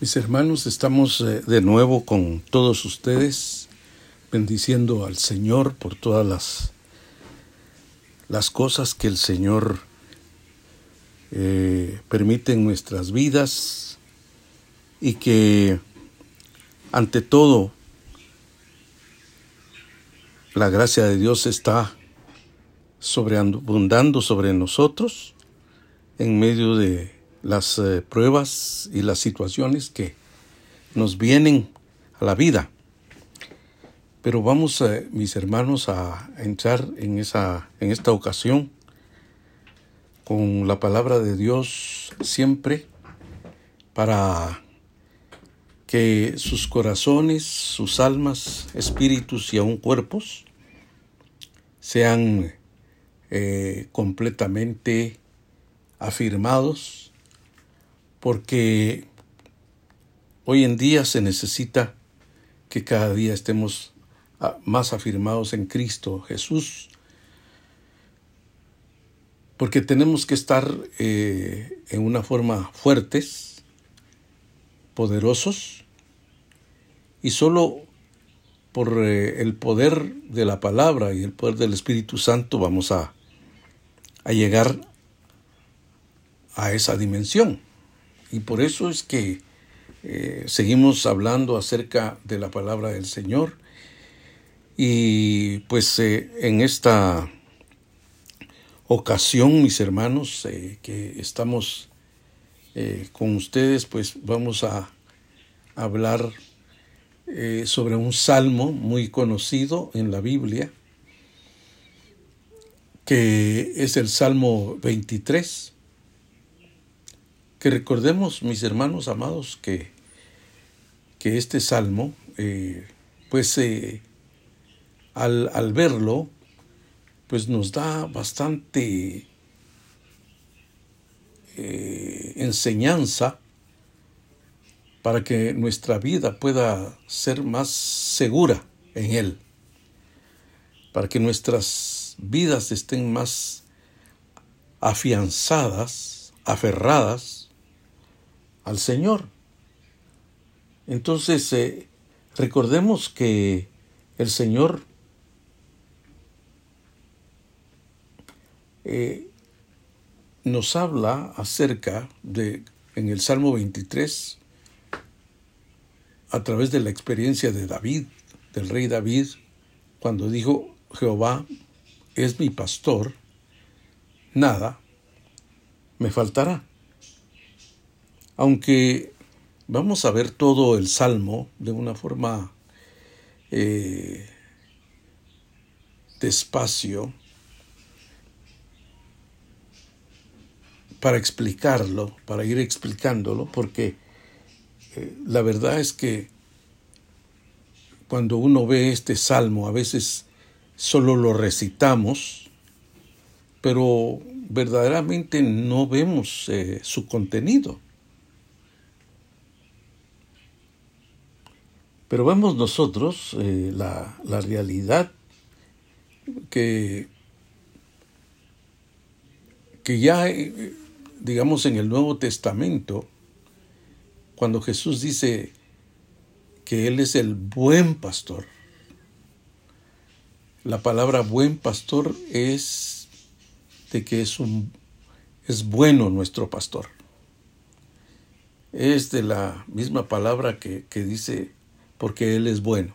Mis hermanos, estamos eh, de nuevo con todos ustedes, bendiciendo al Señor por todas las, las cosas que el Señor eh, permite en nuestras vidas y que ante todo la gracia de Dios está sobreabundando sobre nosotros en medio de las eh, pruebas y las situaciones que nos vienen a la vida. Pero vamos, eh, mis hermanos, a entrar en, esa, en esta ocasión con la palabra de Dios siempre para que sus corazones, sus almas, espíritus y aún cuerpos sean eh, completamente afirmados porque hoy en día se necesita que cada día estemos ah, más afirmados en Cristo Jesús, porque tenemos que estar eh, en una forma fuertes, poderosos, y solo por eh, el poder de la palabra y el poder del Espíritu Santo vamos a, a llegar a esa dimensión. Y por eso es que eh, seguimos hablando acerca de la palabra del Señor. Y pues eh, en esta ocasión, mis hermanos, eh, que estamos con ustedes, pues vamos a hablar sobre un salmo muy conocido en la Biblia, que es el Salmo 23 que recordemos, mis hermanos amados, que, que este salmo, eh, pues eh, al, al, verlo, pues nos da bastante eh, enseñanza para que nuestra vida pueda ser más segura en Él, para que nuestras vidas estén más afianzadas, aferradas al Señor. Entonces, eh, recordemos que el Señor eh, nos habla acerca de, en el Salmo 23, a través de la experiencia de David, del rey David, cuando dijo, Jehová es mi pastor, nada me faltará. Aunque vamos a ver todo el Salmo de una forma eh, despacio para explicarlo, para ir explicándolo, porque eh, la verdad es que cuando uno ve este salmo, a veces solo lo recitamos, pero verdaderamente no vemos eh, su contenido. Pero vemos nosotros eh, la, la, realidad que, que ya, eh, digamos, en el Nuevo Testamento, cuando Jesús dice que Él es el buen pastor, la palabra buen pastor es de que es un es bueno nuestro pastor. Es de la misma palabra que, que dice porque Él es bueno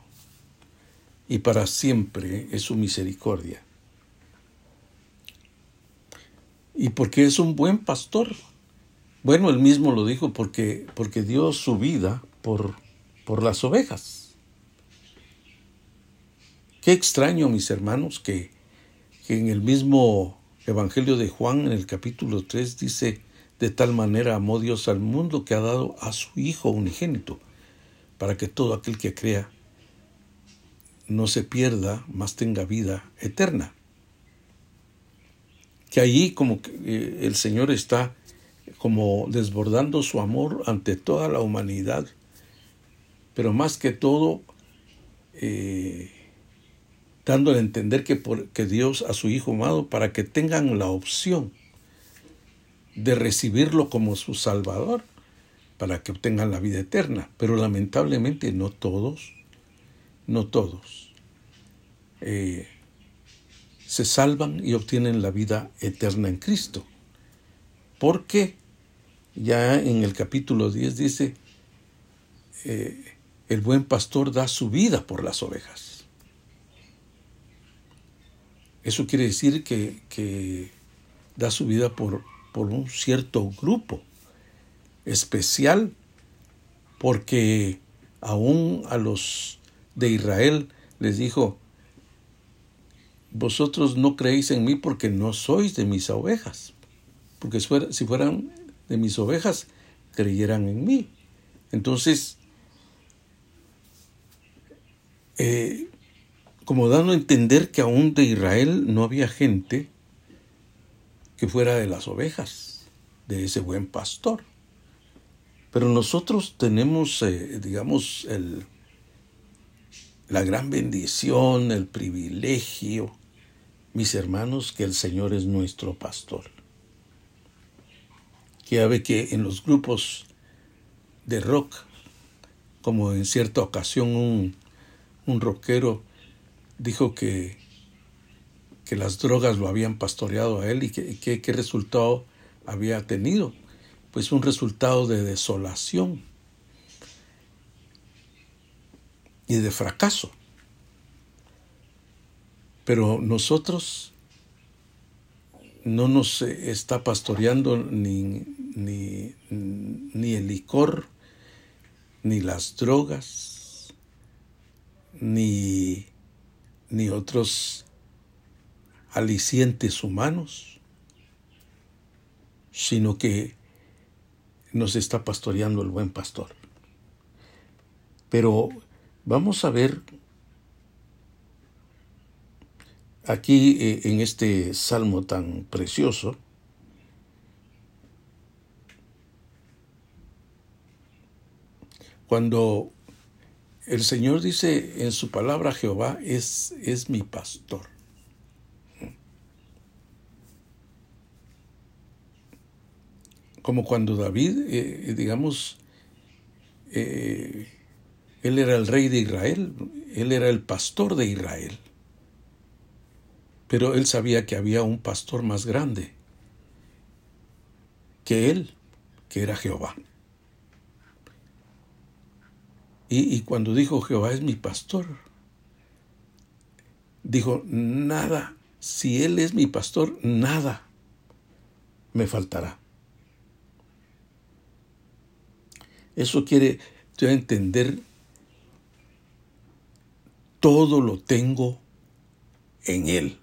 y para siempre es su misericordia. Y porque es un buen pastor. Bueno, él mismo lo dijo porque, porque dio su vida por, por las ovejas. Qué extraño, mis hermanos, que, que en el mismo Evangelio de Juan, en el capítulo 3, dice, de tal manera amó Dios al mundo que ha dado a su Hijo unigénito, para que todo aquel que crea no se pierda, más tenga vida eterna. Que allí como que eh, el Señor está como desbordando su amor ante toda la humanidad, pero más que todo eh, dándole a entender que, por, que Dios a su Hijo amado para que tengan la opción de recibirlo como su Salvador para que obtengan la vida eterna. Pero lamentablemente no todos, no todos, eh, se salvan y obtienen la vida eterna en Cristo. Porque ya en el capítulo 10 dice, eh, el buen pastor da su vida por las ovejas. Eso quiere decir que, que da su vida por, por un cierto grupo especial, porque aún a los de Israel les dijo, vosotros no creéis en mí porque no sois de mis ovejas, porque si fueran de mis ovejas, creyeran en mí. Entonces, eh, como dando a entender que aún de Israel no había gente que fuera de las ovejas, de ese buen pastor. Pero nosotros tenemos, eh, digamos, el, la gran bendición, el privilegio, mis hermanos, que el Señor es nuestro pastor. Que que en los grupos de rock, como en cierta ocasión un, un rockero dijo que, que las drogas lo habían pastoreado a él y que, qué resultado había tenido. Pues un resultado de desolación y de fracaso. Pero nosotros no nos está pastoreando ni, ni, ni el licor, ni las drogas, ni, ni otros alicientes humanos, sino que nos está pastoreando el buen pastor. Pero vamos a ver aquí eh, en este salmo tan precioso, cuando el Señor dice en su palabra, Jehová es, es mi pastor. Como cuando David, eh, digamos, eh, él era el rey de Israel, él era el pastor de Israel. Pero él sabía que había un pastor más grande que él, que era Jehová. Y, cuando dijo Jehová es mi pastor, dijo, nada, si Él es mi pastor, nada me faltará. Eso quiere entender, todo lo tengo en Él.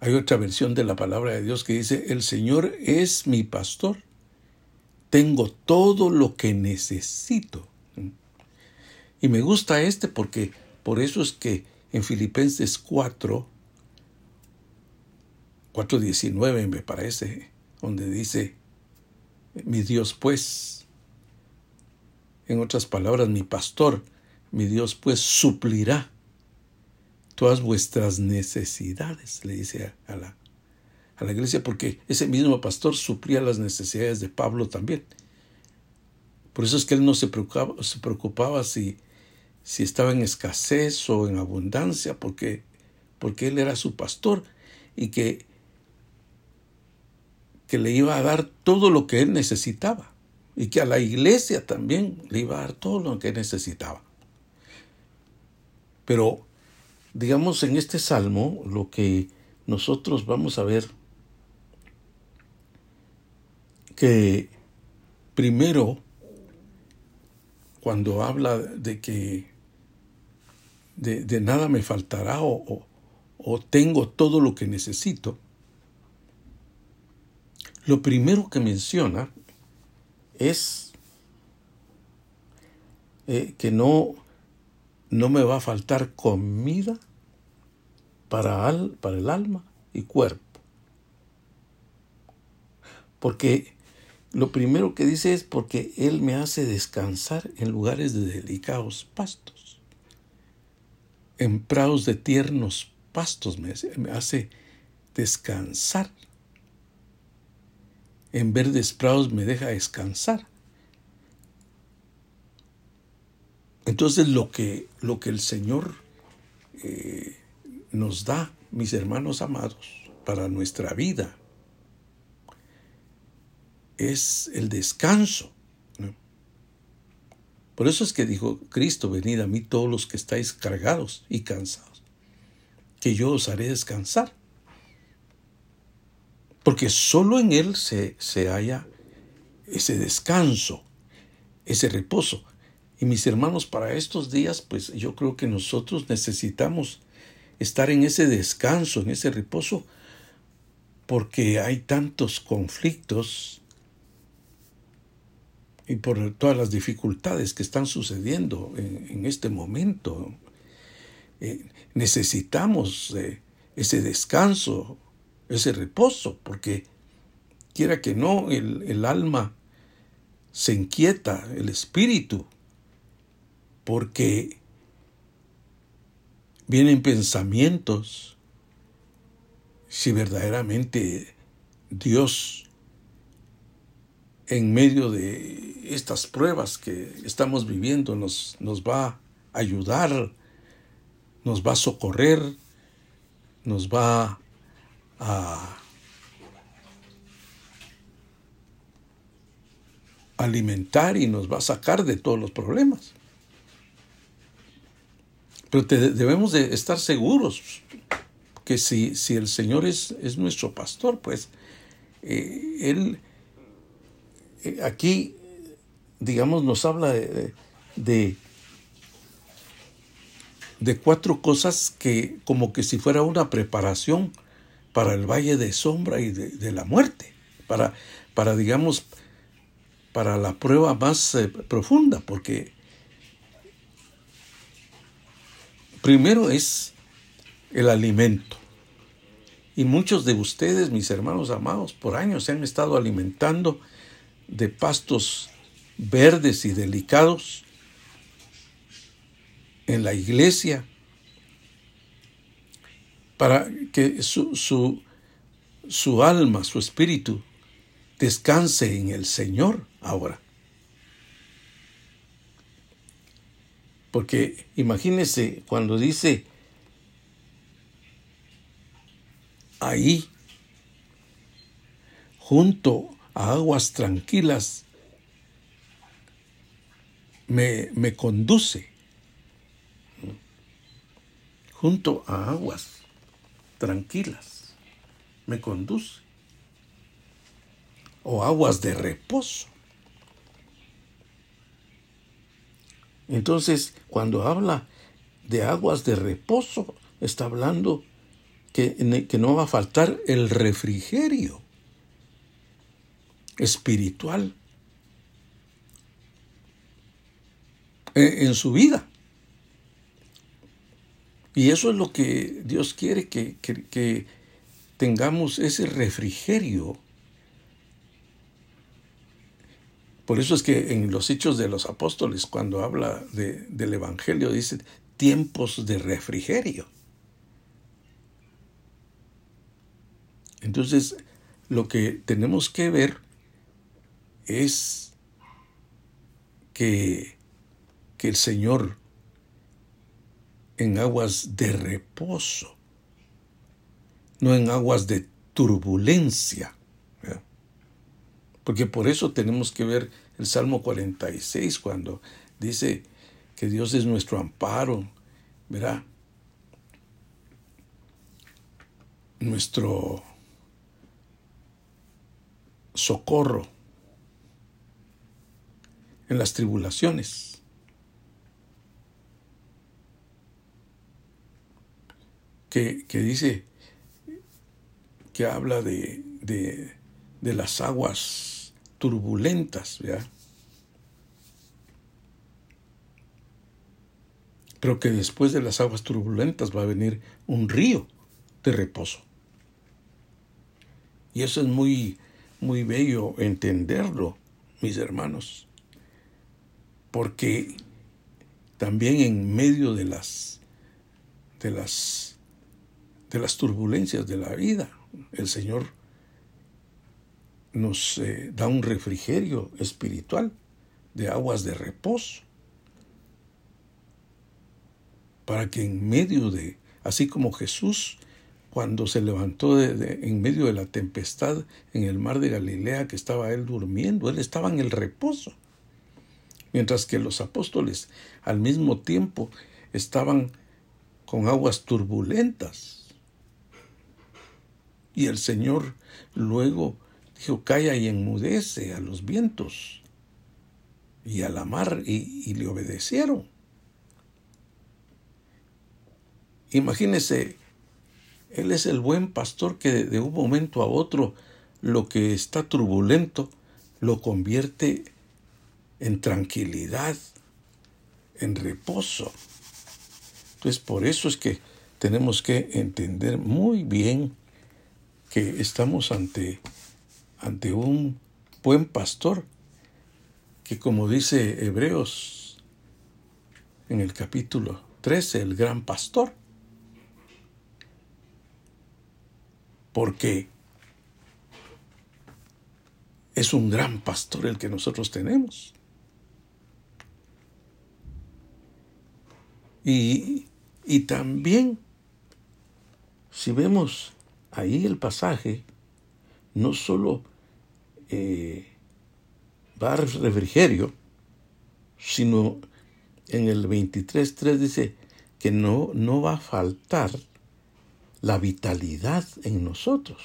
Hay otra versión de la palabra de Dios que dice, el Señor es mi pastor tengo todo lo que necesito. Y me gusta este porque por eso es que en Filipenses 4, 4.19 me parece, donde dice, mi Dios pues, en otras palabras, mi pastor, mi Dios pues suplirá todas vuestras necesidades, le dice a la, a la iglesia porque ese mismo pastor suplía las necesidades de Pablo también. Por eso es que él no se preocupaba, se preocupaba si, si estaba en escasez o en abundancia, porque, porque él era su pastor y que, que le iba a dar todo lo que él necesitaba y que a la iglesia también le iba a dar todo lo que necesitaba. Pero, digamos, en este salmo, lo que nosotros vamos a ver que primero, cuando habla de que de, nada me faltará o, o, tengo todo lo que necesito, lo primero que menciona es eh, que no, no me va a faltar comida para, para el alma y cuerpo. Porque lo primero que dice es porque Él me hace descansar en lugares de delicados pastos. En prados de tiernos pastos me hace, descansar. En verdes prados me deja descansar. Entonces lo que, lo que el Señor eh, nos da, mis hermanos amados, para nuestra vida, es el descanso. Por eso es que dijo Cristo, venid a mí todos los que estáis cargados y cansados, que yo os haré descansar. Porque solo en Él se, se halla ese descanso, ese reposo. Y mis hermanos, para estos días, pues yo creo que nosotros necesitamos estar en ese descanso, en ese reposo, porque hay tantos conflictos y por todas las dificultades que están sucediendo en, este momento. Eh, necesitamos eh, ese descanso, ese reposo, porque quiera que no, el, alma se inquieta, el espíritu, porque vienen pensamientos si verdaderamente Dios en medio de estas pruebas que estamos viviendo nos, nos va a ayudar, nos va a socorrer, nos va a alimentar y nos va a sacar de todos los problemas. Pero debemos de estar seguros que si, si el Señor es, es, nuestro pastor, pues eh, Él eh, aquí, digamos, nos habla de, de, cuatro cosas que como que si fuera una preparación para el valle de sombra y de, la muerte, para, para, digamos, para la prueba más eh, profunda, porque primero es el alimento. Y muchos de ustedes, mis hermanos amados, por años se han estado alimentando de pastos verdes y delicados en la iglesia para que su, su, su alma, su espíritu, descanse en el Señor ahora. Porque imagínese cuando dice ahí, junto a aguas tranquilas, me, me conduce junto a aguas tranquilas, me conduce, o aguas de reposo. Entonces, cuando habla de aguas de reposo, está hablando que, que no va a faltar el refrigerio espiritual en, su vida. Y eso es lo que Dios quiere, que, tengamos ese refrigerio. Por eso es que en los hechos de los apóstoles, cuando habla del Evangelio, dice tiempos de refrigerio. Entonces, lo que tenemos que ver es que, que el Señor en aguas de reposo, no en aguas de turbulencia. Porque por eso tenemos que ver el Salmo 46 cuando dice que Dios es nuestro amparo, verá, nuestro socorro en las tribulaciones. Que, dice, que habla de, de, de las aguas turbulentas, ¿verdad? Pero que después de las aguas turbulentas va a venir un río de reposo. Y eso es muy, muy bello entenderlo, mis hermanos porque también en medio de las de las de las turbulencias de la vida, el Señor nos eh, da un refrigerio espiritual de aguas de reposo. Para que en medio de, así como Jesús cuando se levantó en medio de la tempestad en el mar de Galilea, que estaba él durmiendo, él estaba en el reposo. Mientras que los apóstoles al mismo tiempo estaban con aguas turbulentas. Y el Señor luego dijo, calla y enmudece a los vientos y a la mar y, le obedecieron. Imagínese, Él es el buen pastor que de un momento a otro lo que está turbulento lo convierte en tranquilidad, en reposo. Entonces por eso es que tenemos que entender muy bien que estamos ante, ante un buen pastor que como dice Hebreos en el capítulo 13, el gran pastor. Porque es un gran pastor el que nosotros tenemos. Y, y también, si vemos ahí el pasaje, no solo eh, va a refrigerio, sino en el 23.3 dice que no, no va a faltar la vitalidad en nosotros.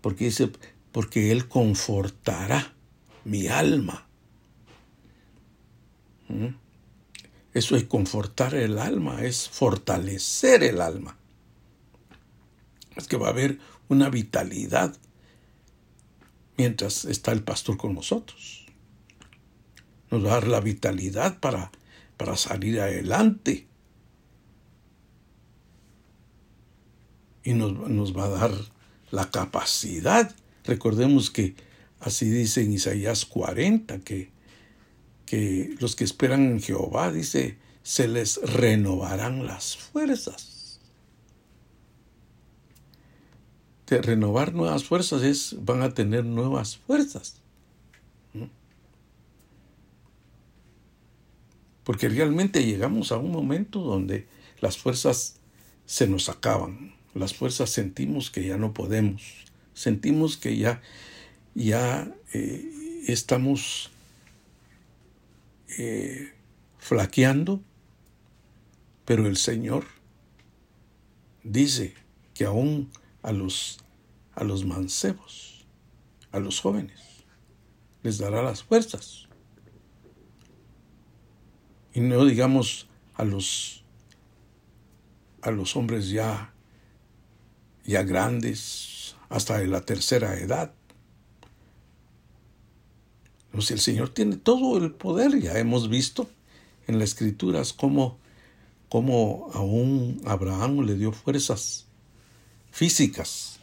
Porque dice, porque Él confortará mi alma. ¿Mm? Eso es confortar el alma, es fortalecer el alma. Es que va a haber una vitalidad mientras está el pastor con nosotros. Nos va a dar la vitalidad para, para salir adelante. Y nos, nos va a dar la capacidad. Recordemos que así dice en Isaías 40, que, que los que esperan en Jehová, dice, se les renovarán las fuerzas. De renovar nuevas fuerzas es van a tener nuevas fuerzas. Porque realmente llegamos a un momento donde las fuerzas se nos acaban. Las fuerzas sentimos que ya no podemos. Sentimos que ya, ya eh, estamos eh, flaqueando. Pero el Señor dice que aún a los, a los mancebos, a los jóvenes. Les dará las fuerzas. Y no digamos a los a los hombres ya ya grandes hasta de la tercera edad. Si el Señor tiene todo el poder, ya hemos visto en las escrituras cómo, cómo aún Abraham le dio fuerzas físicas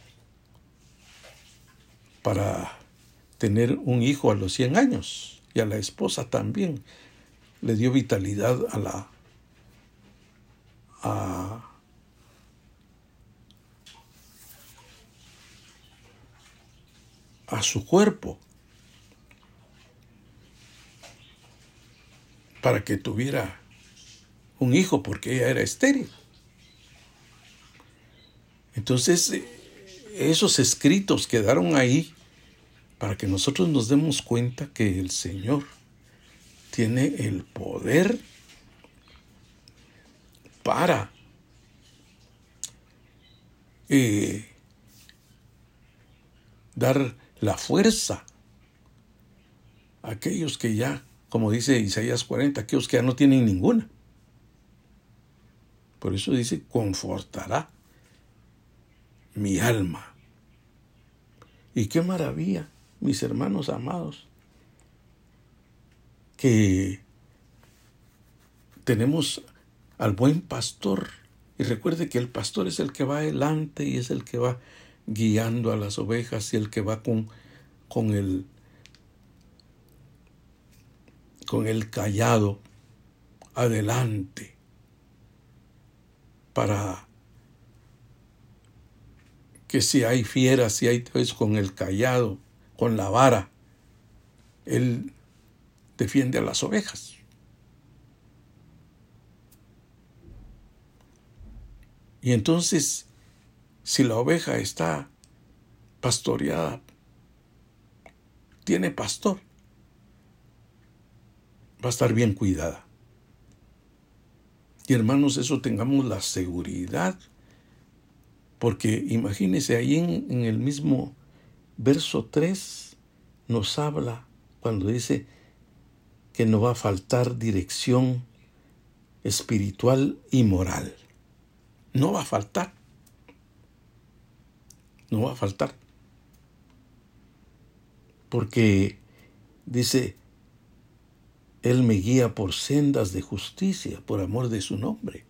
para tener un hijo a los 100 años y a la esposa también le dio vitalidad a la a, a su cuerpo para que tuviera un hijo porque ella era estéril. Entonces, eh, esos escritos quedaron ahí para que nosotros nos demos cuenta que el Señor tiene el poder para eh, dar la fuerza a aquellos que ya, como dice Isaías 40, aquellos que ya no tienen ninguna. Por eso dice, confortará mi alma. Y qué maravilla, mis hermanos amados, que tenemos al buen pastor. Y recuerde que el pastor es el que va adelante y es el que va guiando a las ovejas y el que va con, con el con el callado adelante para que si hay fieras, si hay es con el callado, con la vara, Él defiende a las ovejas. Y entonces, si la oveja está pastoreada, tiene pastor, va a estar bien cuidada. Y hermanos, eso tengamos la seguridad, porque imagínense ahí en, en el mismo verso 3 nos habla cuando dice que no va a faltar dirección espiritual y moral. No va a faltar. No va a faltar. Porque dice, Él me guía por sendas de justicia, por amor de su nombre.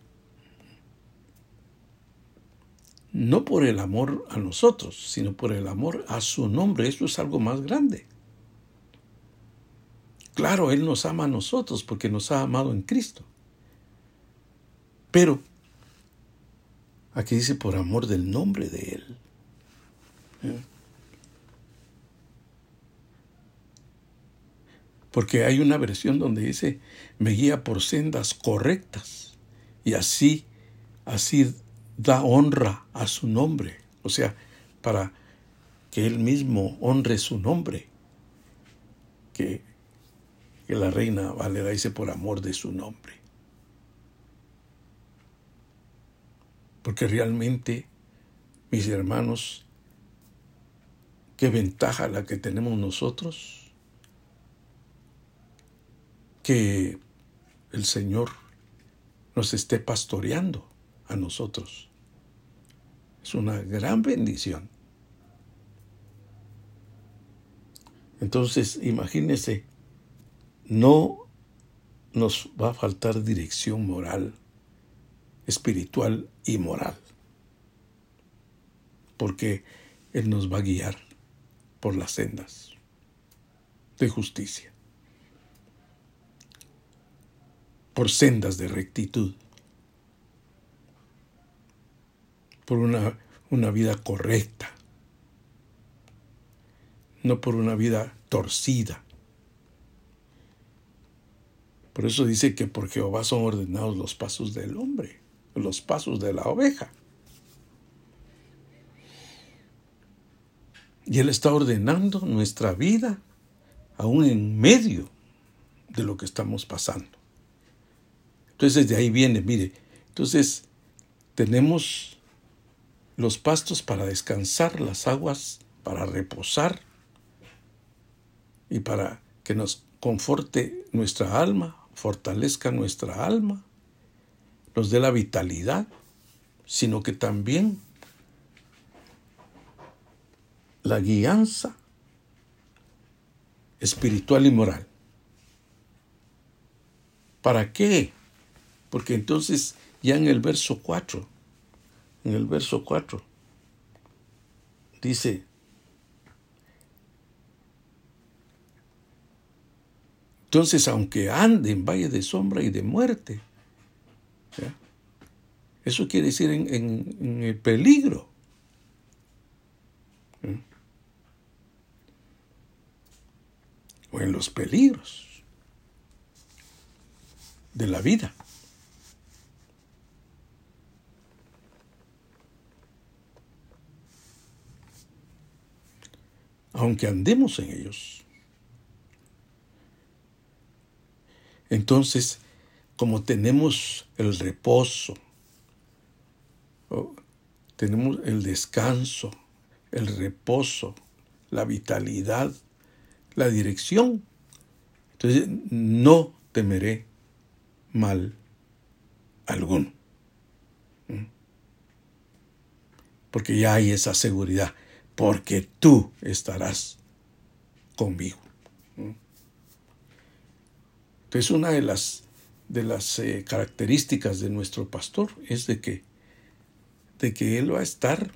No por el amor a nosotros, sino por el amor a su nombre. Eso es algo más grande. Claro, Él nos ama a nosotros porque nos ha amado en Cristo. Pero aquí dice por amor del nombre de Él. Porque hay una versión donde dice, me guía por sendas correctas y así, así da honra a su nombre. O sea, para que Él mismo honre su nombre. Que que la reina Valera dice por amor de su nombre. Porque realmente, mis hermanos, qué ventaja la que tenemos nosotros, que el Señor nos esté pastoreando a nosotros. Es una gran bendición. Entonces, imagínese no nos va a faltar dirección moral, espiritual y moral, porque Él nos va a guiar por las sendas de justicia, por sendas de rectitud, por una, una vida correcta, no por una vida torcida, por eso dice que por Jehová son ordenados los pasos del hombre, los pasos de la oveja. Y Él está ordenando nuestra vida aún en medio de lo que estamos pasando. Entonces de ahí viene, mire, entonces tenemos los pastos para descansar, las aguas para reposar y para que nos conforte nuestra alma, fortalezca nuestra alma, nos dé la vitalidad, sino que también la guianza espiritual y moral. ¿Para qué? Porque entonces ya en el verso 4, en el verso 4, dice, Entonces, aunque ande en valle de sombra y de muerte, eso quiere decir en, el peligro. O en los peligros de la vida. Aunque andemos en ellos. Entonces, como tenemos el reposo, tenemos el descanso, el reposo, la vitalidad, la dirección, entonces no temeré mal alguno. ¿Mm? Porque ya hay esa seguridad, porque tú estarás conmigo. Es una de las, de las eh, características de nuestro pastor, es de que, de que Él va a estar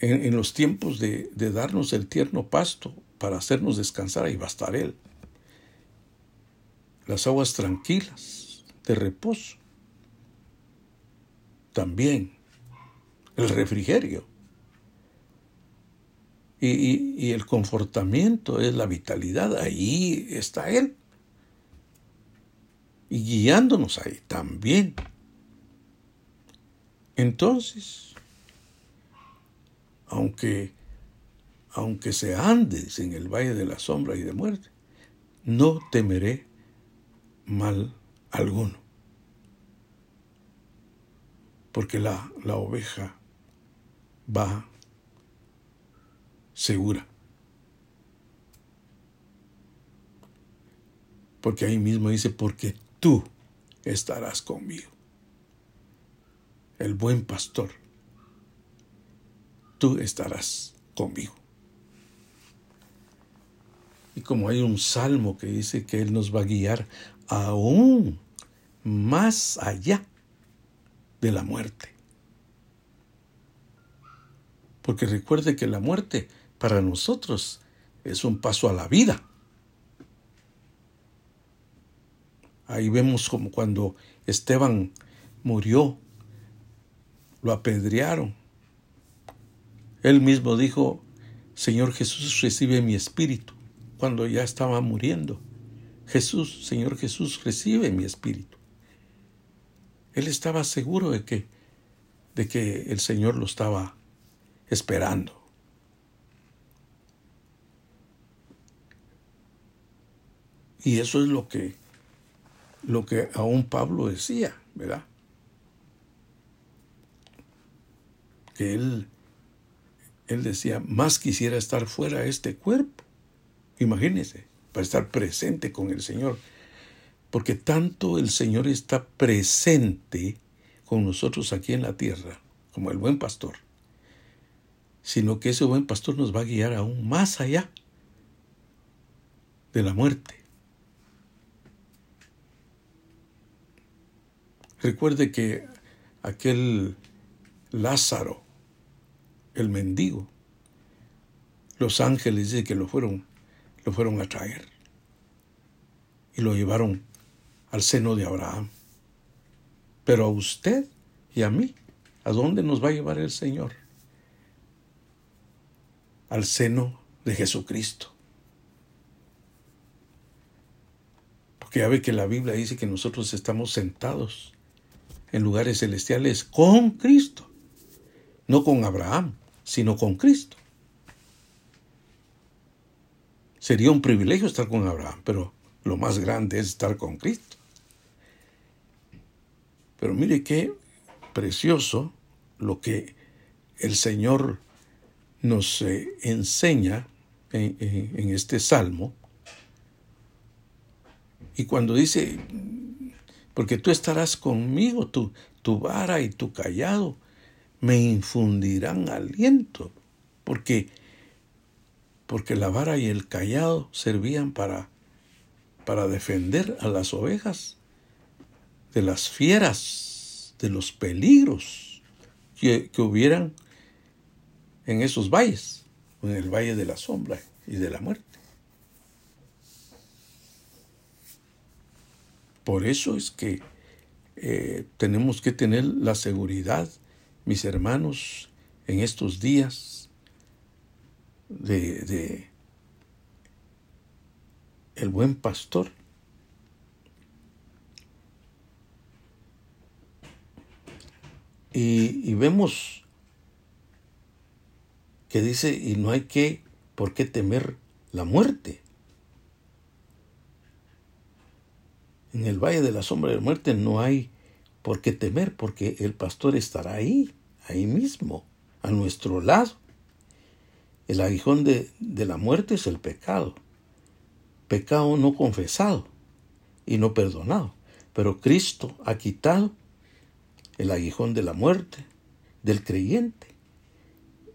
en, los tiempos de, de, darnos el tierno pasto para hacernos descansar, ahí va a estar Él. Las aguas tranquilas, de reposo. También el refrigerio. Y, el confortamiento es la vitalidad, ahí está Él. Y guiándonos ahí también. Entonces, aunque, aunque se andes en el valle de la sombra y de muerte, no temeré mal alguno. Porque la, la oveja va segura. Porque ahí mismo dice, porque tú estarás conmigo. El buen pastor, tú estarás conmigo. Y como hay un salmo que dice que Él nos va a guiar aún más allá de la muerte. Porque recuerde que la muerte para nosotros es un paso a la vida. Ahí vemos como cuando Esteban murió, lo apedrearon. Él mismo dijo, Señor Jesús, recibe mi espíritu, cuando ya estaba muriendo. Jesús, Señor Jesús, recibe mi espíritu. Él estaba seguro de que, de que el Señor lo estaba esperando. Y eso es lo que, lo que aún Pablo decía, ¿verdad? Que él, él decía, más quisiera estar fuera de este cuerpo. Imagínense, para estar presente con el Señor. Porque tanto el Señor está presente con nosotros aquí en la tierra, como el buen pastor, sino que ese buen pastor nos va a guiar aún más allá de la muerte. Recuerde que aquel Lázaro, el mendigo, los ángeles dicen que lo fueron, lo fueron a traer y lo llevaron al seno de Abraham. Pero a usted y a mí, ¿a dónde nos va a llevar el Señor? Al seno de Jesucristo. Porque ya ve que la Biblia dice que nosotros estamos sentados en lugares celestiales con Cristo. No con Abraham, sino con Cristo. Sería un privilegio estar con Abraham, pero lo más grande es estar con Cristo. Pero mire qué precioso lo que el Señor nos eh, enseña en, en este salmo. Y cuando dice, porque tú estarás conmigo, tu, tu vara y tu callado me infundirán aliento, porque, porque la vara y el callado servían para, para defender a las ovejas de las fieras, de los peligros que, que hubieran en esos valles, en el valle de la sombra y de la muerte. Por eso es que eh, tenemos que tener la seguridad, mis hermanos, en estos días de, el buen pastor. Y, y, vemos que dice, y no hay que, por qué temer la muerte. En el valle de la sombra de la muerte no hay por qué temer, porque el pastor estará ahí, ahí mismo, a nuestro lado. El aguijón de, de la muerte es el pecado, pecado no confesado y no perdonado. Pero Cristo ha quitado el aguijón de la muerte del creyente.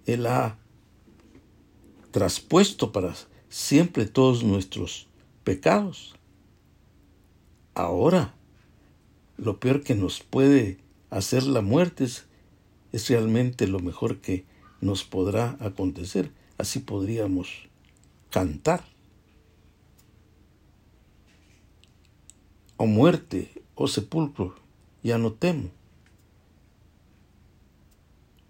Él ha traspuesto para siempre todos nuestros pecados. Ahora, lo peor que nos puede hacer la muerte es, realmente lo mejor que nos podrá acontecer. Así podríamos cantar. O muerte, o sepulcro, ya no temo.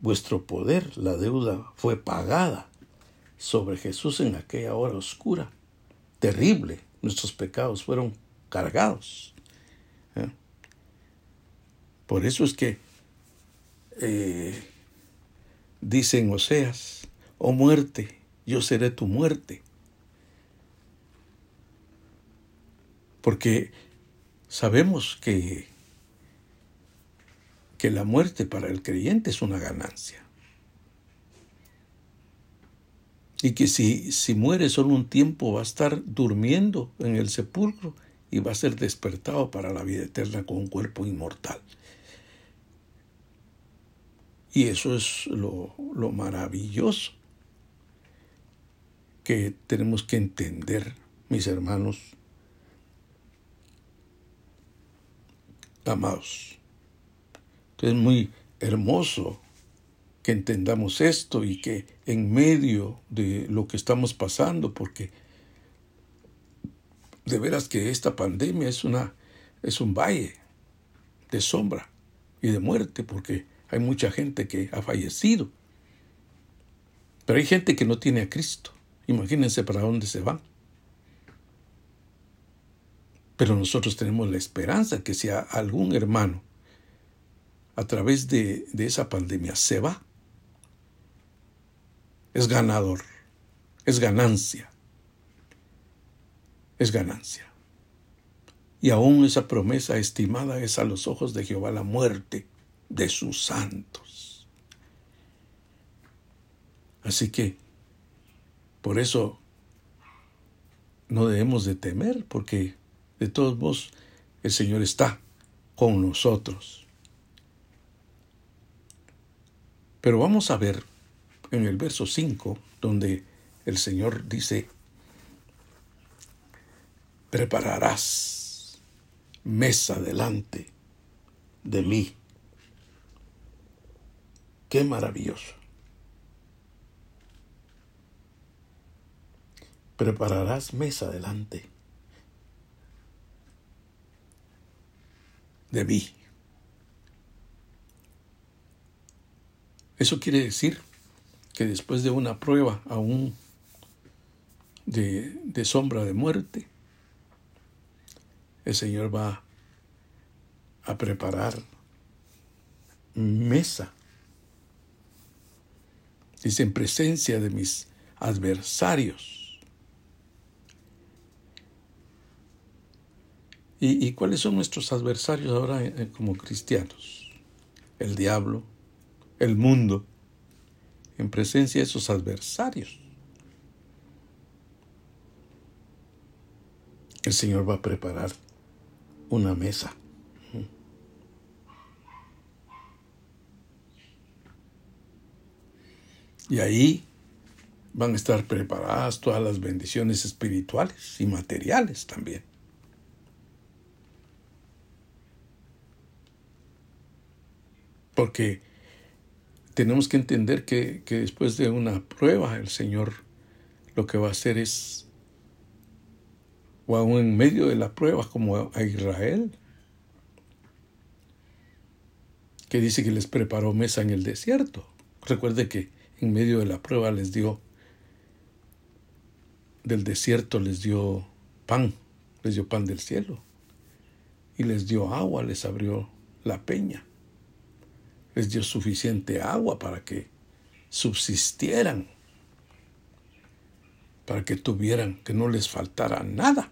vuestro poder, la deuda fue pagada sobre Jesús en aquella hora oscura, terrible. Nuestros pecados fueron cargados. ¿eh? Por eso es que eh, dicen Oseas, oh muerte, yo seré tu muerte. Porque sabemos que, que la muerte para el creyente es una ganancia. Y que si, si muere solo un tiempo va a estar durmiendo en el sepulcro y va a ser despertado para la vida eterna con un cuerpo inmortal. Y eso es lo, lo maravilloso que tenemos que entender, mis hermanos amados. Es muy hermoso que entendamos esto y que en medio de lo que estamos pasando, porque de veras que esta pandemia es una es un valle de sombra y de muerte, porque hay mucha gente que ha fallecido. Pero hay gente que no tiene a Cristo. Imagínense para dónde se van. Pero nosotros tenemos la esperanza que si algún hermano a través de, de esa pandemia se va, es ganador, es ganancia, es ganancia. Y aún esa promesa estimada es a los ojos de Jehová la muerte de sus santos. Así que, por eso, no debemos de temer, porque de todos modos el Señor está con nosotros. Pero vamos a ver en el verso 5, donde el Señor dice, prepararás mesa delante de mí. Qué maravilloso. Prepararás mesa delante de mí. Eso quiere decir que después de una prueba aún de, de sombra de muerte, el Señor va a preparar mesa. Dice, en presencia de mis adversarios. ¿Y, ¿Y, cuáles son nuestros adversarios ahora eh, como cristianos? El diablo, el mundo, en presencia de sus adversarios. El Señor va a preparar una mesa. Y ahí van a estar preparadas todas las bendiciones espirituales y materiales también. Porque tenemos que entender que, después de una prueba el Señor lo que va a hacer es, o aún en medio de la prueba como a Israel, que dice que les preparó mesa en el desierto. Recuerde que en medio de la prueba les dio, del desierto les dio pan, les dio pan del cielo, y les dio agua, les abrió la peña les dio suficiente agua para que subsistieran, para que tuvieran, que no les faltara nada.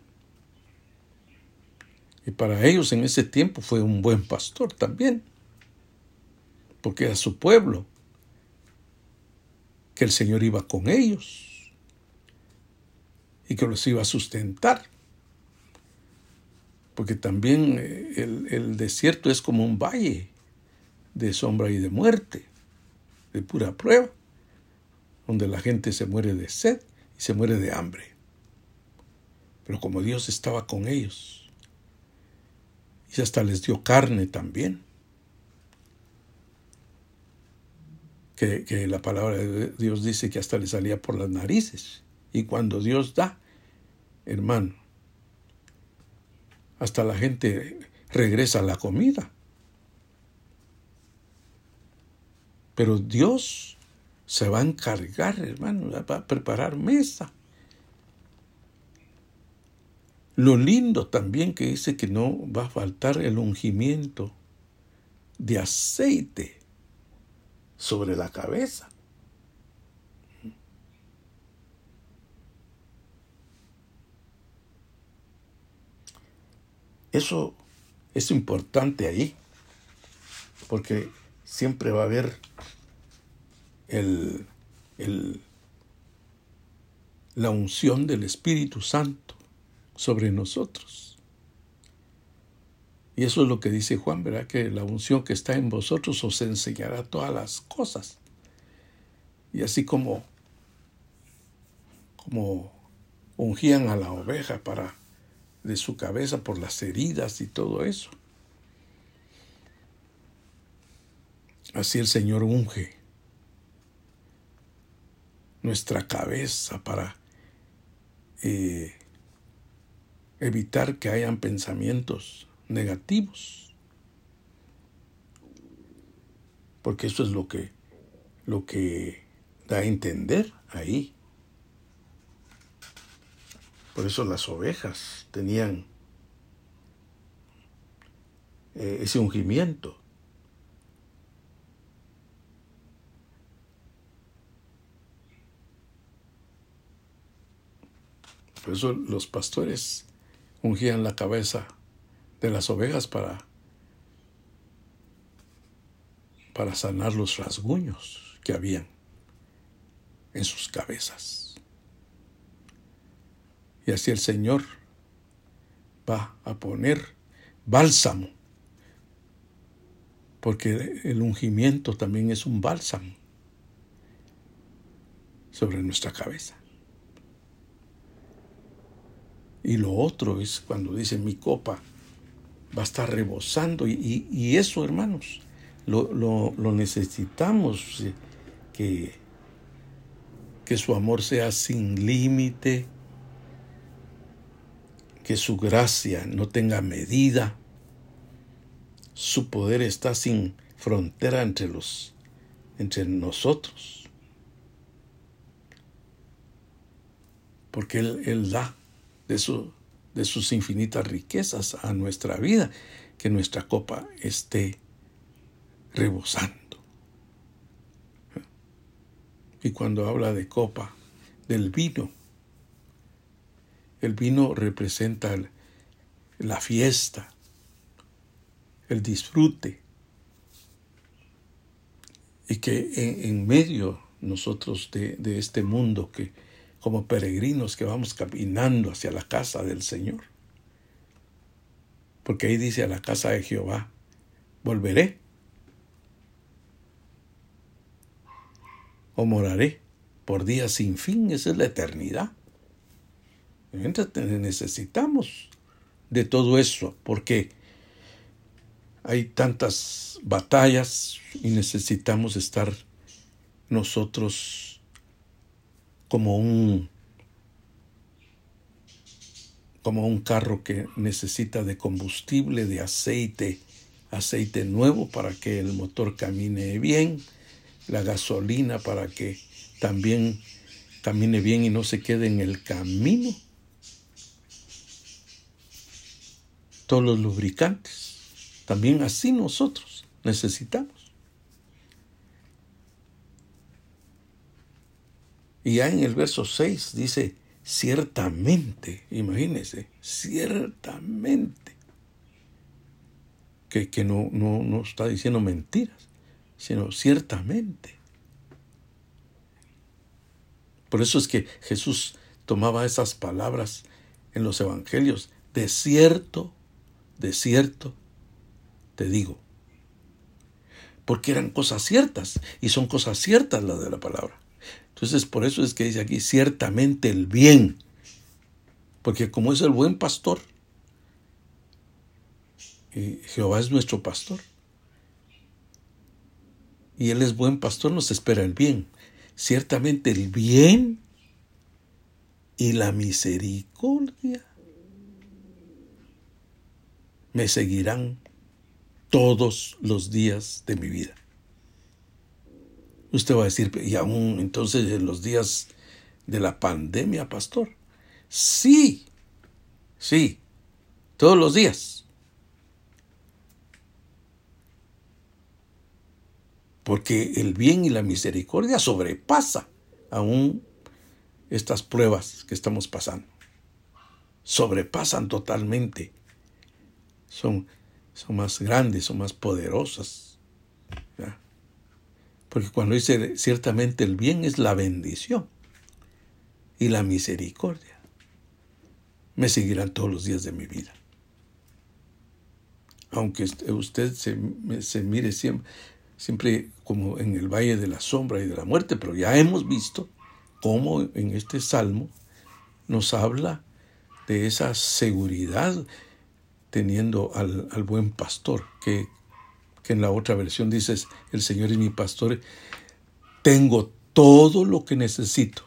Y para ellos en ese tiempo fue un buen pastor también, porque era su pueblo, que el Señor iba con ellos y que los iba a sustentar. Porque también eh, el, el desierto es como un valle de sombra y de muerte, de pura prueba, donde la gente se muere de sed y se muere de hambre. Pero como Dios estaba con ellos, y hasta les dio carne también, que, que la palabra de Dios dice que hasta le salía por las narices. Y cuando Dios da, hermano, hasta la gente regresa a la comida. Pero Dios se va a encargar, hermano, va a preparar mesa. Lo lindo también que dice que no va a faltar el ungimiento de aceite sobre la cabeza. Eso es importante ahí, porque siempre va a haber el, la unción del Espíritu Santo sobre nosotros. Y eso es lo que dice Juan, ¿verdad? Que la unción que está en vosotros os enseñará todas las cosas. Y así como, como ungían a la oveja para de su cabeza por las heridas y todo eso. Así el Señor unge nuestra cabeza para eh, evitar que hayan pensamientos negativos. Porque eso es lo que, lo que da a entender ahí. Por eso las ovejas tenían eh, ese ungimiento. Por eso los pastores ungían la cabeza de las ovejas para, para sanar los rasguños que habían en sus cabezas. Y así el Señor va a poner bálsamo, porque el ungimiento también es un bálsamo sobre nuestra cabeza. Y lo otro es cuando dice mi copa va a estar rebosando. Y, eso, hermanos, lo, lo, necesitamos, eh, que, que su amor sea sin límite, que su gracia no tenga medida, su poder está sin frontera entre los entre nosotros. Porque Él, él da de, su, de sus infinitas riquezas a nuestra vida, que nuestra copa esté rebosando. Y cuando habla de copa, del vino, el vino representa la fiesta, el disfrute, y que en, medio nosotros de, de este mundo que, como peregrinos que vamos caminando hacia la casa del Señor. Porque ahí dice a la casa de Jehová, volveré o moraré por días sin fin, esa es la eternidad. necesitamos de todo eso, porque hay tantas batallas y necesitamos estar nosotros como un como un carro que necesita de combustible, de aceite, aceite nuevo para que el motor camine bien, la gasolina para que también camine bien y no se quede en el camino. Todos los lubricantes. También así nosotros necesitamos. Y ya en el verso 6 dice, ciertamente, imagínense, ciertamente, que, que no, no, no está diciendo mentiras, sino ciertamente. Por eso es que Jesús tomaba esas palabras en los evangelios, de cierto, de cierto, te digo. Porque eran cosas ciertas, y son cosas ciertas las de la palabra. Entonces, por eso es que dice aquí, ciertamente el bien. Porque como es el buen pastor, y Jehová es nuestro pastor. Y Él es buen pastor, nos espera el bien. Ciertamente el bien y la misericordia me seguirán todos los días de mi vida. Usted va a decir, y aún entonces en los días de la pandemia, pastor. Sí, sí, todos los días. Porque el bien y la misericordia sobrepasa aún estas pruebas que estamos pasando. Sobrepasan totalmente. Son, son más grandes, son más poderosas. Porque cuando dice ciertamente el bien es la bendición y la misericordia, me seguirán todos los días de mi vida. Aunque usted se, mire siempre, siempre como en el valle de la sombra y de la muerte, pero ya hemos visto cómo en este salmo nos habla de esa seguridad teniendo al, al buen pastor, que, que, en la otra versión dices, el Señor es mi pastor, tengo todo lo que necesito.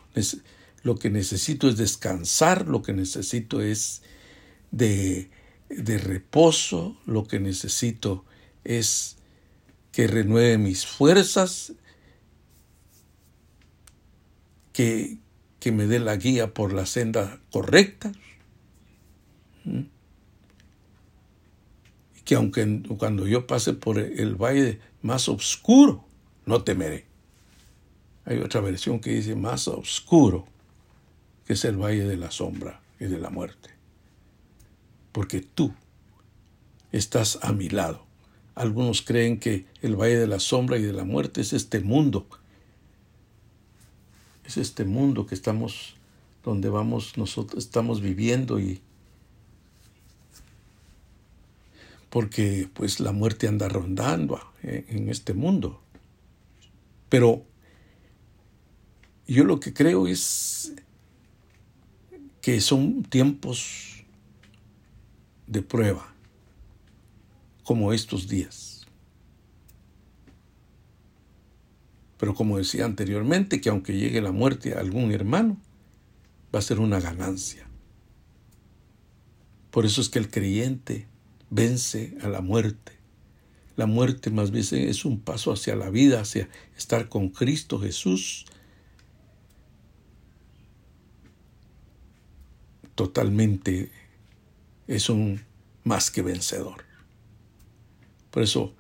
Lo que necesito es descansar, lo que necesito es de, de reposo, lo que necesito es que renueve mis fuerzas, que, que me dé la guía por la senda correcta. ¿Mm? Que aunque cuando yo pase por el valle más oscuro, no temeré. Hay otra versión que dice más oscuro, que es el valle de la sombra y de la muerte. Porque tú estás a mi lado. Algunos creen que el valle de la sombra y de la muerte es este mundo. Es este mundo que estamos, donde vamos, nosotros estamos viviendo y porque pues la muerte anda rondando eh, en este mundo. Pero yo lo que creo es que son tiempos de prueba, como estos días. Pero como decía anteriormente, que aunque llegue la muerte a algún hermano, va a ser una ganancia. Por eso es que el creyente vence a la muerte. La muerte más bien es un paso hacia la vida, hacia estar con Cristo Jesús totalmente es un más que vencedor. Por eso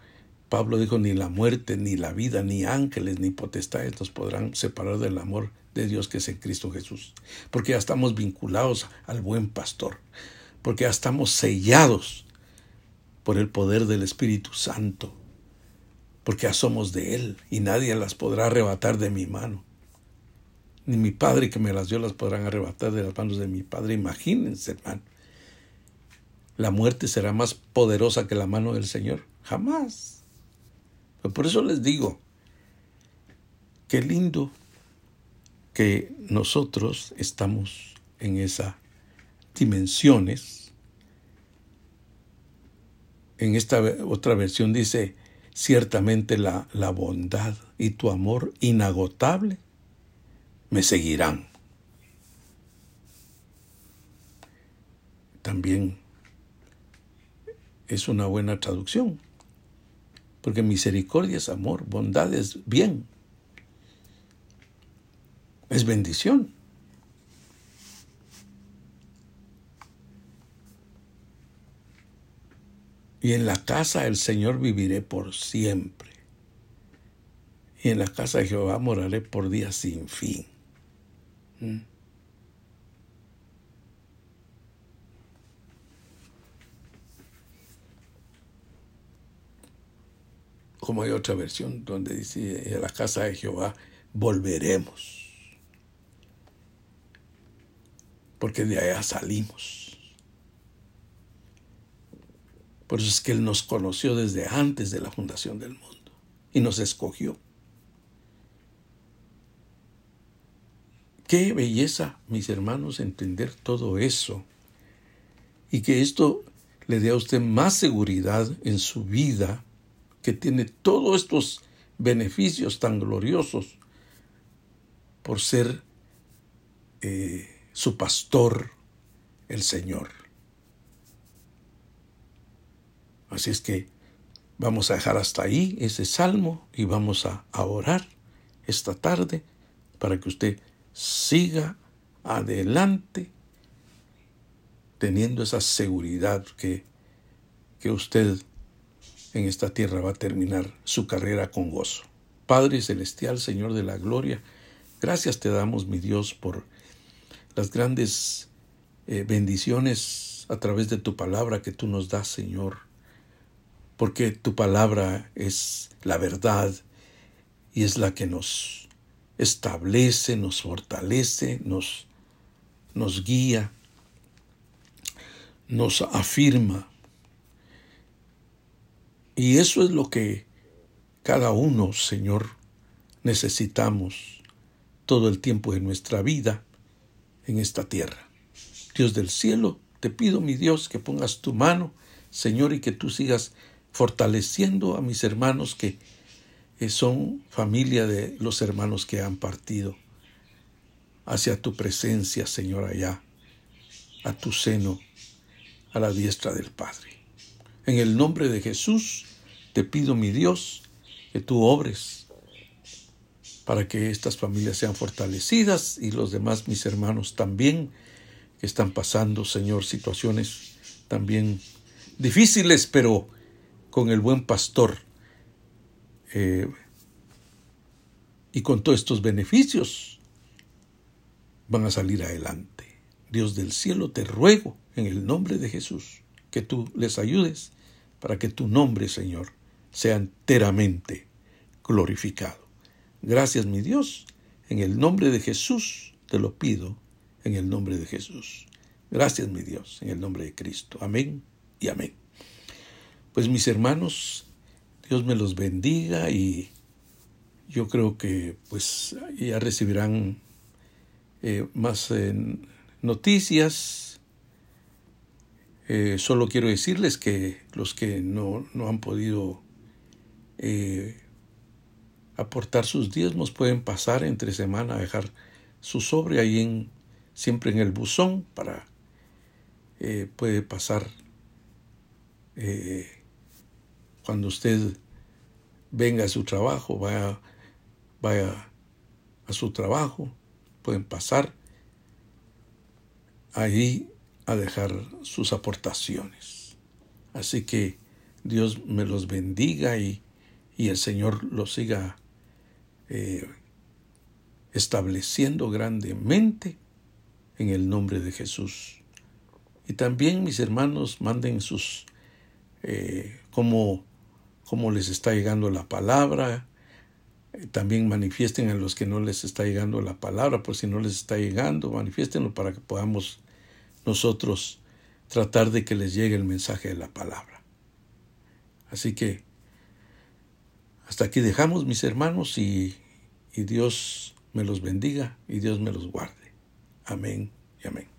Pablo dijo, ni la muerte, ni la vida, ni ángeles, ni potestades nos podrán separar del amor de Dios que es en Cristo Jesús. Porque ya estamos vinculados al buen pastor. Porque ya estamos sellados por el poder del Espíritu Santo. Porque ya somos de Él y nadie las podrá arrebatar de mi mano ni mi Padre que me las dio las podrán arrebatar de las manos de mi Padre. Imagínense, hermano. La muerte será más poderosa que la mano del Señor. Jamás. por eso les digo, qué lindo que nosotros estamos en esas dimensiones. En esta otra versión dice, ciertamente la, la bondad y tu amor inagotable me seguirán. También es una buena traducción, porque misericordia es amor, bondad es bien, es bendición. Y en la casa del Señor viviré por siempre. Y en la casa de Jehová moraré por días sin fin. Mm. Como hay otra versión donde dice, a la casa de Jehová volveremos, porque de allá salimos. Por eso es que Él nos conoció desde antes de la fundación del mundo y nos escogió. Qué belleza, mis hermanos, entender todo eso. Y que esto le dé a usted más seguridad en su vida, que tiene todos estos beneficios tan gloriosos por ser eh, su pastor, el Señor. Así es que vamos a dejar hasta ahí ese salmo y vamos a, orar esta tarde para que usted siga adelante teniendo esa seguridad que, que usted en esta tierra va a terminar su carrera con gozo. Padre Celestial, Señor de la Gloria, gracias te damos, mi Dios, por las grandes eh, bendiciones a través de tu palabra que tú nos das, Señor, porque tu palabra es la verdad y es la que nos establece, nos fortalece, nos, nos guía, nos afirma. Y eso es lo que cada uno, Señor, necesitamos todo el tiempo de nuestra vida en esta tierra. Dios del cielo, te pido, mi Dios, que pongas tu mano, Señor, y que tú sigas fortaleciendo a mis hermanos que son familia de los hermanos que han partido hacia tu presencia, Señor, allá, a tu seno, a la diestra del Padre. En el nombre de Jesús, te pido, mi Dios, que tú obres para que estas familias sean fortalecidas y los demás mis hermanos también que están pasando, Señor, situaciones también difíciles, pero con el buen pastor eh, y con todos estos beneficios van a salir adelante. Dios del cielo, te ruego en el nombre de Jesús que tú les ayudes para que tu nombre, Señor, sea enteramente glorificado. Gracias, mi Dios. En el nombre de Jesús te lo pido, en el nombre de Jesús. Gracias, mi Dios, en el nombre de Cristo. Amén y amén. Pues mis hermanos, Dios me los bendiga y yo creo que pues ya recibirán eh, más eh, noticias. Eh, solo quiero decirles que los que no, no han podido aportar sus diezmos, pueden pasar entre semana a dejar su sobre ahí en, siempre en el buzón para puede pasar cuando usted venga a su trabajo, vaya, vaya a su trabajo, pueden pasar ahí a dejar sus aportaciones. Así que Dios me los bendiga y y el Señor lo siga eh, estableciendo grandemente en el nombre de Jesús. Y también mis hermanos manden sus, eh, cómo, les está llegando la palabra, también manifiesten a los que no les está llegando la palabra, por si no les está llegando, manifiestenlo para que podamos nosotros tratar de que les llegue el mensaje de la palabra. Así que hasta aquí dejamos, mis hermanos, y, y Dios me los bendiga y Dios me los guarde. Amén y amén.